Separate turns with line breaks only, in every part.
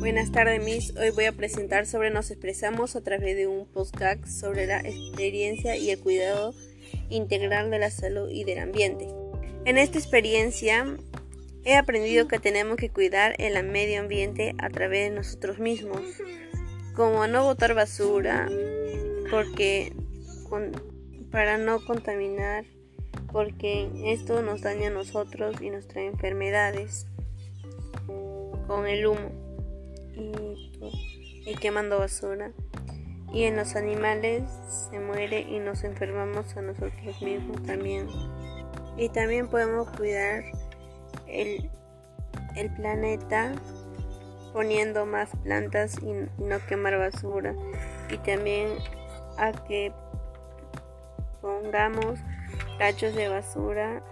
Buenas tardes, Miss. Hoy voy a presentar sobre Nos expresamos a través de un podcast sobre la experiencia y el cuidado integral de la salud y del ambiente. En esta experiencia he aprendido que tenemos que cuidar el medio ambiente a través de nosotros mismos, como no botar basura, porque para no contaminar, porque esto nos daña a nosotros y nos trae enfermedades con el humo y, quemando basura. Y en los animales se muere y nos enfermamos a nosotros mismos también. Y también podemos cuidar el, el planeta poniendo más plantas y no quemar basura. Y también a que pongamos tachos de basura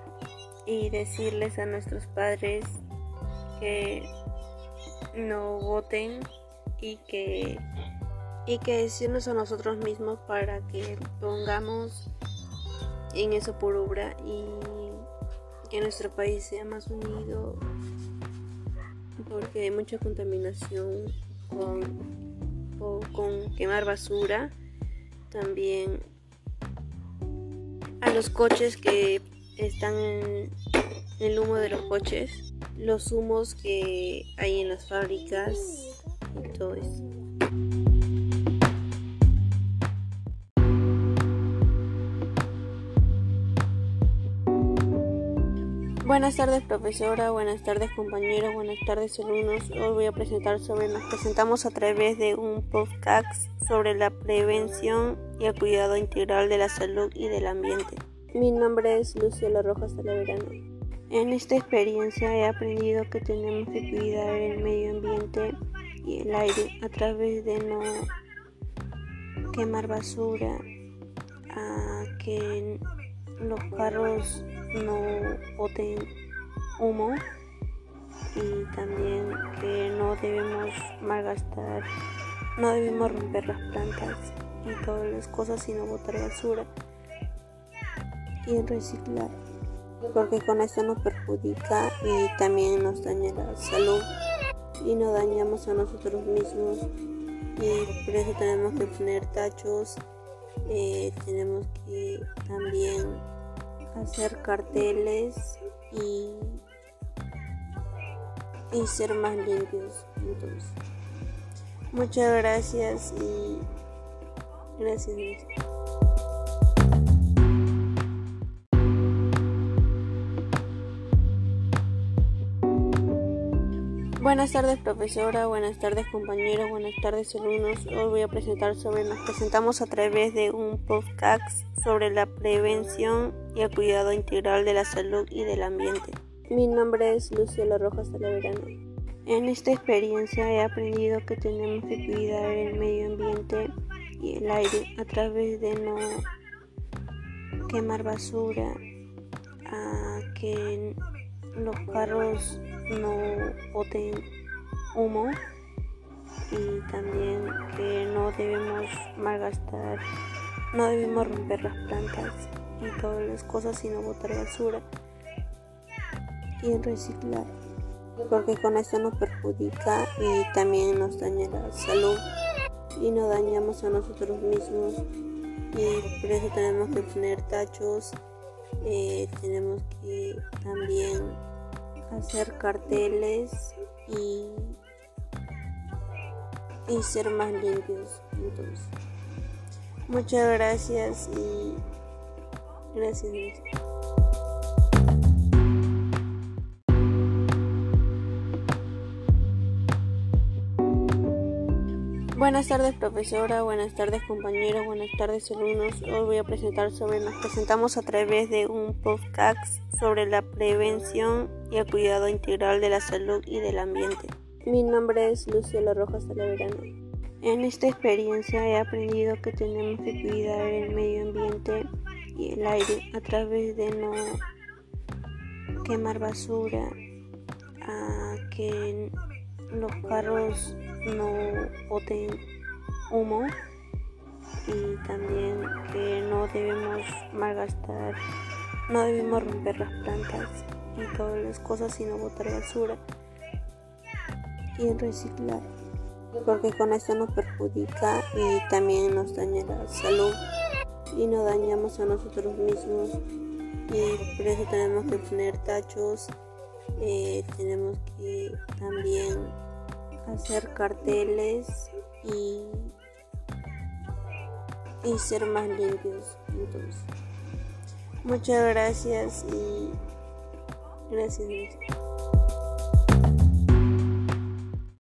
y decirles a nuestros padres que no voten y que y que decirnos a nosotros mismos para que pongamos en eso por obra y que nuestro país sea más unido porque hay mucha contaminación con, con quemar basura. También a los coches que están en el humo de los coches los humos que hay en las fábricas y todo eso. Buenas tardes profesora, buenas tardes compañeros, buenas tardes alumnos. Hoy voy a presentar sobre, nos presentamos a través de un podcast sobre la prevención y el cuidado integral de la salud y del ambiente. Mi nombre es Luciela Rojas Talaverano. En esta experiencia he aprendido que tenemos que cuidar el medio ambiente y el aire a través de no quemar basura, a que los carros no boten humo y también que no debemos malgastar, no debemos romper las plantas y todas las cosas sino botar basura y reciclar porque con esto nos perjudica y también nos daña la salud y nos dañamos a nosotros mismos. Y por eso tenemos que poner tachos eh, tenemos que también hacer carteles y, y ser más limpios entonces muchas gracias y gracias Buenas tardes profesora, buenas tardes compañeros, buenas tardes alumnos. Hoy voy a presentar sobre, nos presentamos a través de un podcast sobre la prevención y el cuidado integral de la salud y del ambiente. Mi nombre es Luciela Rojas Talaverano. En esta experiencia he aprendido que tenemos que cuidar el medio ambiente y el aire a través de no quemar basura, a que los carros no boten humo y también que no debemos malgastar, no debemos romper las plantas y todas las cosas sino botar basura y reciclar porque con esto nos perjudica y también nos daña la salud y nos dañamos a nosotros mismos. Y por eso tenemos que poner tachos eh, tenemos que también hacer carteles y, y ser más limpios. Entonces, muchas gracias y gracias. Buenas tardes profesora, buenas tardes compañeros, buenas tardes alumnos. Hoy voy a presentar sobre, nos presentamos a través de un podcast sobre la prevención y el cuidado integral de la salud y del ambiente. Mi nombre es Luciela Rojas Talaverano. En esta experiencia he aprendido que tenemos que cuidar el medio ambiente y el aire a través de no quemar basura, a que los carros no boten humo y también que no debemos malgastar, no debemos romper las plantas y todas las cosas sino botar basura y reciclar, porque con esto nos perjudica y también nos daña la salud y nos dañamos a nosotros mismos y por eso tenemos que poner tachos, eh, tenemos que también hacer carteles y, y ser más limpios. Entonces, muchas gracias y gracias.